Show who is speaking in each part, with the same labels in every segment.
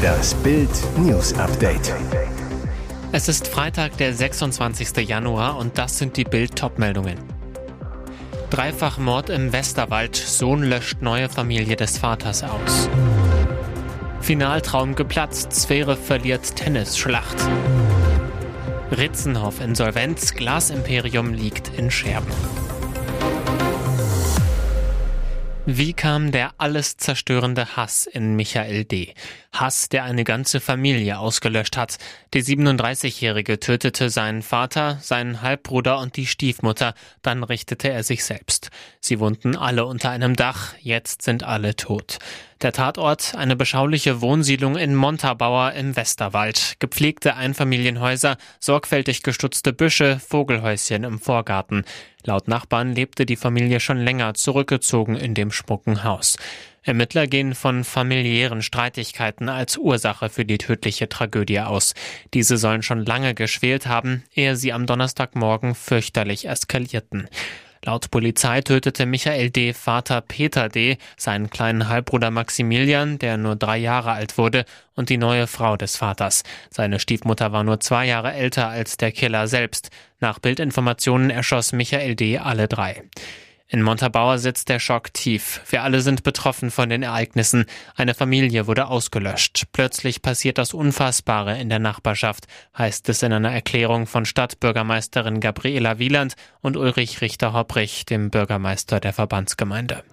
Speaker 1: Das Bild News Update.
Speaker 2: Es ist Freitag, der 26. Januar und das sind die Bild Topmeldungen. Dreifach Mord im Westerwald. Sohn löscht neue Familie des Vaters aus. Finaltraum geplatzt. Sphäre verliert Tennisschlacht. Ritzenhoff Insolvenz. Glasimperium liegt in Scherben. Wie kam der alles zerstörende Hass in Michael D.? Hass, der eine ganze Familie ausgelöscht hat. Der 37-Jährige tötete seinen Vater, seinen Halbbruder und die Stiefmutter, dann richtete er sich selbst. Sie wohnten alle unter einem Dach, jetzt sind alle tot. Der Tatort, eine beschauliche Wohnsiedlung in Montabaur im Westerwald. Gepflegte Einfamilienhäuser, sorgfältig gestutzte Büsche, Vogelhäuschen im Vorgarten. Laut Nachbarn lebte die Familie schon länger zurückgezogen in dem schmucken Haus. Ermittler gehen von familiären Streitigkeiten als Ursache für die tödliche Tragödie aus. Diese sollen schon lange geschwelt haben, ehe sie am Donnerstagmorgen fürchterlich eskalierten. Laut Polizei tötete Michael D. Vater Peter D. seinen kleinen Halbbruder Maximilian, der nur drei Jahre alt wurde, und die neue Frau des Vaters. Seine Stiefmutter war nur zwei Jahre älter als der Killer selbst. Nach Bildinformationen erschoss Michael D. alle drei. In Montabaur sitzt der Schock tief. Wir alle sind betroffen von den Ereignissen. Eine Familie wurde ausgelöscht. Plötzlich passiert das Unfassbare in der Nachbarschaft, heißt es in einer Erklärung von Stadtbürgermeisterin Gabriela Wieland und Ulrich Richter-Hopprich, dem Bürgermeister der Verbandsgemeinde.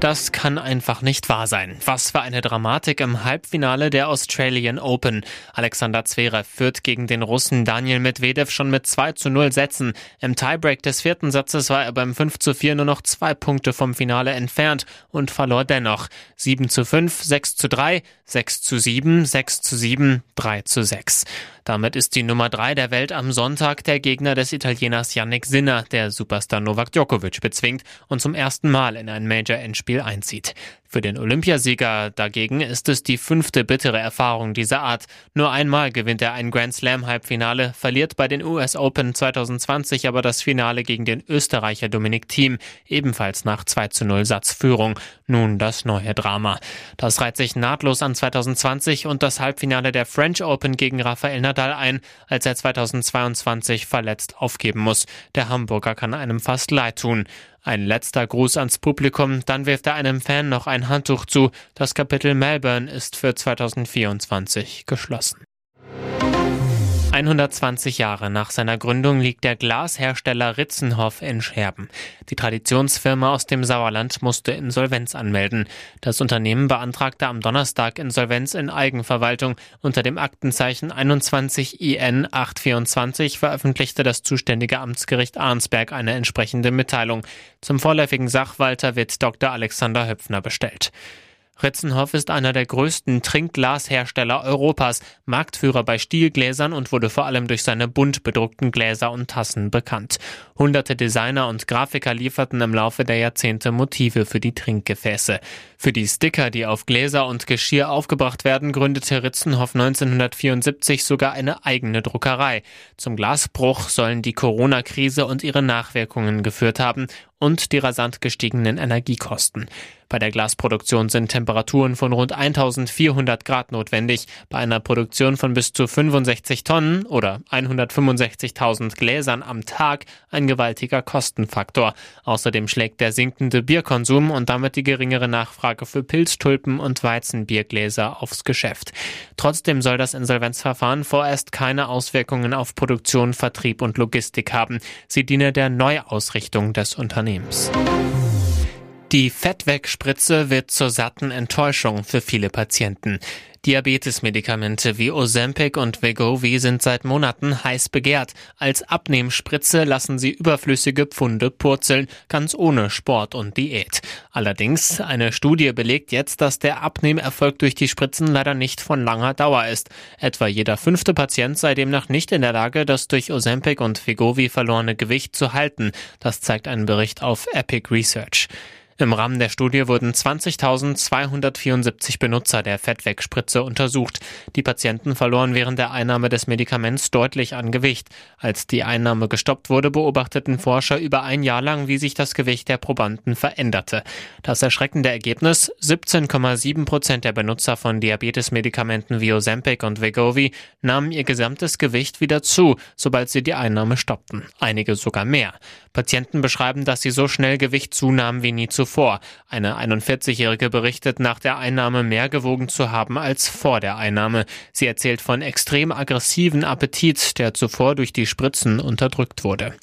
Speaker 2: Das kann einfach nicht wahr sein. Was für eine Dramatik im Halbfinale der Australian Open. Alexander Zverev führt gegen den Russen Daniel Medvedev schon mit 2 zu 0 Sätzen. Im Tiebreak des vierten Satzes war er beim 5 zu 4 nur noch zwei Punkte vom Finale entfernt und verlor dennoch. 7 zu 5, 6 zu 3, 6 zu 7, 6 zu 7, 3 zu 6. Damit ist die Nummer 3 der Welt am Sonntag der Gegner des Italieners Yannick Sinner, der Superstar Novak Djokovic bezwingt und zum ersten Mal in ein Major-Endspiel einzieht. Für den Olympiasieger dagegen ist es die fünfte bittere Erfahrung dieser Art. Nur einmal gewinnt er ein Grand Slam Halbfinale, verliert bei den US Open 2020 aber das Finale gegen den Österreicher Dominik Thiem, ebenfalls nach 2 zu 0 Satzführung. Nun das neue Drama. Das reiht sich nahtlos an 2020 und das Halbfinale der French Open gegen Rafael Nadal ein, als er 2022 verletzt aufgeben muss. Der Hamburger kann einem fast leid tun. Ein letzter Gruß ans Publikum, dann wirft er einem Fan noch ein Handtuch zu. Das Kapitel Melbourne ist für 2024 geschlossen. 120 Jahre nach seiner Gründung liegt der Glashersteller Ritzenhoff in Scherben. Die Traditionsfirma aus dem Sauerland musste Insolvenz anmelden. Das Unternehmen beantragte am Donnerstag Insolvenz in Eigenverwaltung. Unter dem Aktenzeichen 21 IN 824 veröffentlichte das zuständige Amtsgericht Arnsberg eine entsprechende Mitteilung. Zum vorläufigen Sachwalter wird Dr. Alexander Höpfner bestellt. Ritzenhoff ist einer der größten Trinkglashersteller Europas, Marktführer bei Stielgläsern und wurde vor allem durch seine bunt bedruckten Gläser und Tassen bekannt. Hunderte Designer und Grafiker lieferten im Laufe der Jahrzehnte Motive für die Trinkgefäße. Für die Sticker, die auf Gläser und Geschirr aufgebracht werden, gründete Ritzenhoff 1974 sogar eine eigene Druckerei. Zum Glasbruch sollen die Corona-Krise und ihre Nachwirkungen geführt haben und die rasant gestiegenen Energiekosten. Bei der Glasproduktion sind Temperaturen von rund 1400 Grad notwendig. Bei einer Produktion von bis zu 65 Tonnen oder 165.000 Gläsern am Tag ein gewaltiger Kostenfaktor. Außerdem schlägt der sinkende Bierkonsum und damit die geringere Nachfrage für Pilztulpen und Weizenbiergläser aufs Geschäft. Trotzdem soll das Insolvenzverfahren vorerst keine Auswirkungen auf Produktion, Vertrieb und Logistik haben. Sie diene der Neuausrichtung des Unternehmens. names. Die Fettwegspritze wird zur satten Enttäuschung für viele Patienten. Diabetesmedikamente wie Ozempic und Wegovy sind seit Monaten heiß begehrt. Als Abnehmspritze lassen sie überflüssige Pfunde purzeln, ganz ohne Sport und Diät. Allerdings, eine Studie belegt jetzt, dass der Abnehmerfolg durch die Spritzen leider nicht von langer Dauer ist. Etwa jeder fünfte Patient sei demnach nicht in der Lage, das durch Ozempic und Wegovy verlorene Gewicht zu halten. Das zeigt ein Bericht auf Epic Research. Im Rahmen der Studie wurden 20.274 Benutzer der Fettwegspritze untersucht. Die Patienten verloren während der Einnahme des Medikaments deutlich an Gewicht. Als die Einnahme gestoppt wurde, beobachteten Forscher über ein Jahr lang, wie sich das Gewicht der Probanden veränderte. Das erschreckende Ergebnis, 17,7 Prozent der Benutzer von Diabetesmedikamenten wie Ozempic und Wegovy nahmen ihr gesamtes Gewicht wieder zu, sobald sie die Einnahme stoppten. Einige sogar mehr. Patienten beschreiben, dass sie so schnell Gewicht zunahmen wie nie zuvor. Eine 41-Jährige berichtet, nach der Einnahme mehr gewogen zu haben als vor der Einnahme. Sie erzählt von extrem aggressiven Appetit, der zuvor durch die Spritzen unterdrückt wurde.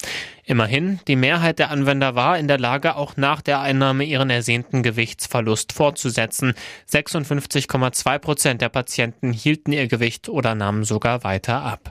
Speaker 2: Immerhin, die Mehrheit der Anwender war in der Lage, auch nach der Einnahme ihren ersehnten Gewichtsverlust fortzusetzen. 56,2 Prozent der Patienten hielten ihr Gewicht oder nahmen sogar weiter ab.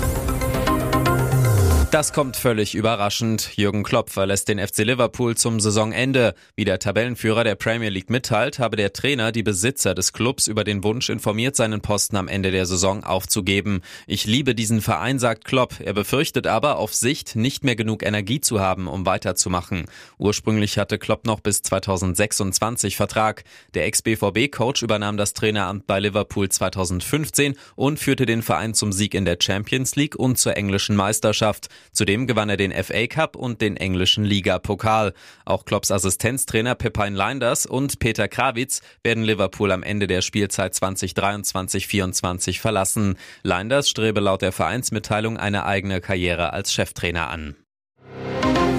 Speaker 3: Das kommt völlig überraschend. Jürgen Klopp verlässt den FC Liverpool zum Saisonende. Wie der Tabellenführer der Premier League mitteilt, habe der Trainer die Besitzer des Clubs über den Wunsch informiert, seinen Posten am Ende der Saison aufzugeben. Ich liebe diesen Verein, sagt Klopp. Er befürchtet aber, auf Sicht nicht mehr genug Energie zu haben, um weiterzumachen. Ursprünglich hatte Klopp noch bis 2026 Vertrag. Der Ex-BVB-Coach übernahm das Traineramt bei Liverpool 2015 und führte den Verein zum Sieg in der Champions League und zur englischen Meisterschaft. Zudem gewann er den FA Cup und den englischen Liga-Pokal. Auch Klopps Assistenztrainer Pepijn Leinders und Peter Krawitz werden Liverpool am Ende der Spielzeit 2023-24 verlassen. Leinders strebe laut der Vereinsmitteilung eine eigene Karriere als Cheftrainer an.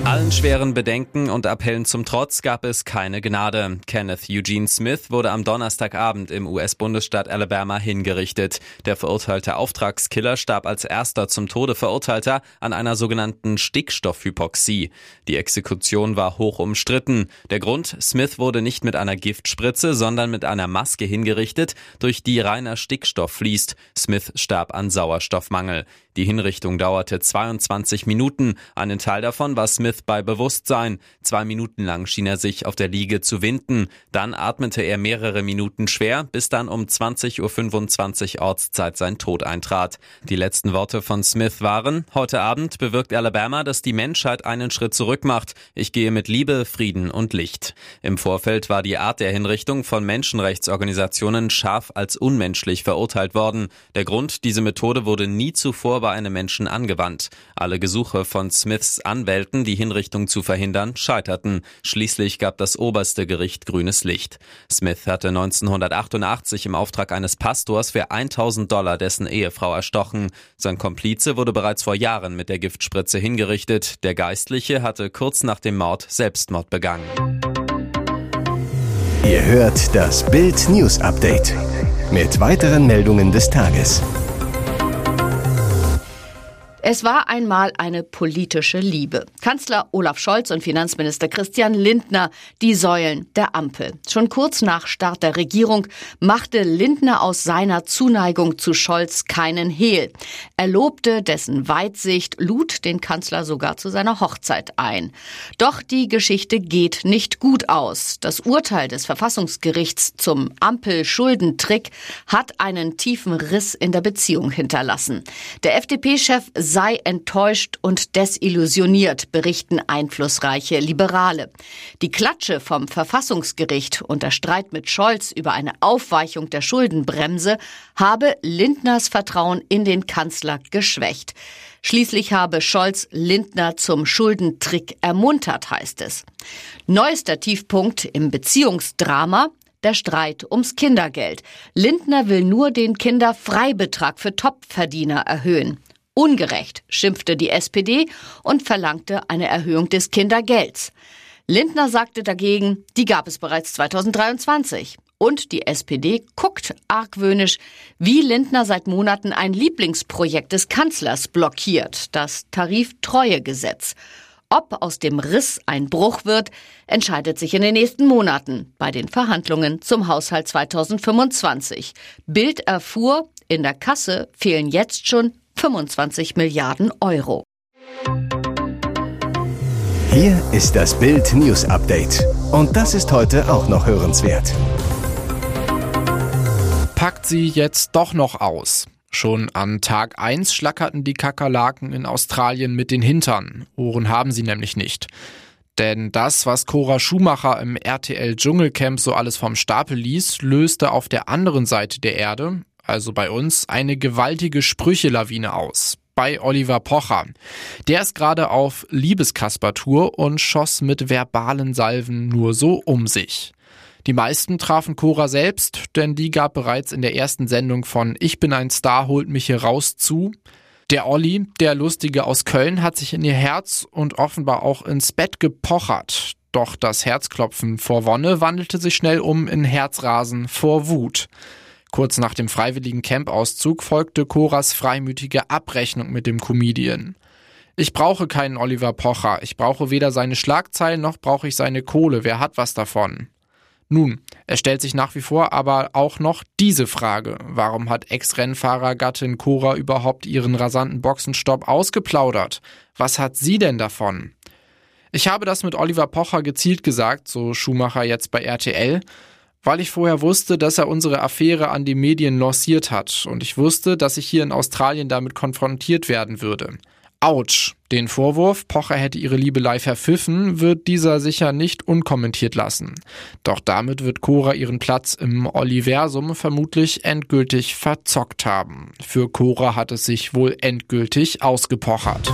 Speaker 3: Allen schweren Bedenken und Appellen zum Trotz gab es keine Gnade. Kenneth Eugene Smith wurde am Donnerstagabend im US-Bundesstaat Alabama hingerichtet. Der verurteilte Auftragskiller starb als erster zum Tode verurteilter an einer sogenannten Stickstoffhypoxie. Die Exekution war hoch umstritten. Der Grund, Smith wurde nicht mit einer Giftspritze, sondern mit einer Maske hingerichtet, durch die reiner Stickstoff fließt. Smith starb an Sauerstoffmangel. Die Hinrichtung dauerte 22 Minuten. Einen Teil davon war Smith bei Bewusstsein. Zwei Minuten lang schien er sich auf der Liege zu winden. Dann atmete er mehrere Minuten schwer, bis dann um 20.25 Uhr Ortszeit sein Tod eintrat. Die letzten Worte von Smith waren, heute Abend bewirkt Alabama, dass die Menschheit einen Schritt zurück macht. Ich gehe mit Liebe, Frieden und Licht. Im Vorfeld war die Art der Hinrichtung von Menschenrechtsorganisationen scharf als unmenschlich verurteilt worden. Der Grund, diese Methode wurde nie zuvor bei einem Menschen angewandt. Alle Gesuche von Smiths Anwälten, die Hinrichtung zu verhindern, scheiterten. Schließlich gab das oberste Gericht grünes Licht. Smith hatte 1988 im Auftrag eines Pastors für 1000 Dollar dessen Ehefrau erstochen. Sein Komplize wurde bereits vor Jahren mit der Giftspritze hingerichtet. Der Geistliche hatte kurz nach dem Mord Selbstmord begangen.
Speaker 1: Ihr hört das Bild News Update mit weiteren Meldungen des Tages.
Speaker 4: Es war einmal eine politische Liebe. Kanzler Olaf Scholz und Finanzminister Christian Lindner, die Säulen der Ampel. Schon kurz nach Start der Regierung machte Lindner aus seiner Zuneigung zu Scholz keinen Hehl. Er lobte dessen Weitsicht, lud den Kanzler sogar zu seiner Hochzeit ein. Doch die Geschichte geht nicht gut aus. Das Urteil des Verfassungsgerichts zum Ampel-Schuldentrick hat einen tiefen Riss in der Beziehung hinterlassen. Der FDP-Chef sei enttäuscht und desillusioniert, berichten einflussreiche Liberale. Die Klatsche vom Verfassungsgericht und der Streit mit Scholz über eine Aufweichung der Schuldenbremse habe Lindners Vertrauen in den Kanzler geschwächt. Schließlich habe Scholz Lindner zum Schuldentrick ermuntert, heißt es. Neuester Tiefpunkt im Beziehungsdrama der Streit ums Kindergeld. Lindner will nur den Kinderfreibetrag für Topverdiener erhöhen. Ungerecht, schimpfte die SPD und verlangte eine Erhöhung des Kindergelds. Lindner sagte dagegen, die gab es bereits 2023. Und die SPD guckt argwöhnisch, wie Lindner seit Monaten ein Lieblingsprojekt des Kanzlers blockiert, das Tariftreuegesetz. Ob aus dem Riss ein Bruch wird, entscheidet sich in den nächsten Monaten bei den Verhandlungen zum Haushalt 2025. Bild erfuhr, in der Kasse fehlen jetzt schon 25 Milliarden Euro.
Speaker 1: Hier ist das Bild News Update. Und das ist heute auch noch hörenswert.
Speaker 5: Packt sie jetzt doch noch aus. Schon an Tag 1 schlackerten die Kakerlaken in Australien mit den Hintern. Ohren haben sie nämlich nicht. Denn das, was Cora Schumacher im RTL Dschungelcamp so alles vom Stapel ließ, löste auf der anderen Seite der Erde, also bei uns, eine gewaltige Sprüchelawine aus. Bei Oliver Pocher. Der ist gerade auf Liebeskasper-Tour und schoss mit verbalen Salven nur so um sich. Die meisten trafen Cora selbst, denn die gab bereits in der ersten Sendung von Ich bin ein Star, holt mich hier raus zu. Der Olli, der Lustige aus Köln, hat sich in ihr Herz und offenbar auch ins Bett gepochert. Doch das Herzklopfen vor Wonne wandelte sich schnell um in Herzrasen vor Wut. Kurz nach dem freiwilligen Campauszug folgte Coras freimütige Abrechnung mit dem Comedian. Ich brauche keinen Oliver Pocher. Ich brauche weder seine Schlagzeilen noch brauche ich seine Kohle. Wer hat was davon? Nun, es stellt sich nach wie vor aber auch noch diese Frage. Warum hat Ex-Rennfahrergattin Cora überhaupt ihren rasanten Boxenstopp ausgeplaudert? Was hat sie denn davon? Ich habe das mit Oliver Pocher gezielt gesagt, so Schumacher jetzt bei RTL, weil ich vorher wusste, dass er unsere Affäre an die Medien lanciert hat und ich wusste, dass ich hier in Australien damit konfrontiert werden würde. Autsch. Den Vorwurf, Pocher hätte ihre Liebelei verpfiffen, wird dieser sicher nicht unkommentiert lassen. Doch damit wird Cora ihren Platz im Oliversum vermutlich endgültig verzockt haben. Für Cora hat es sich wohl endgültig ausgepochert.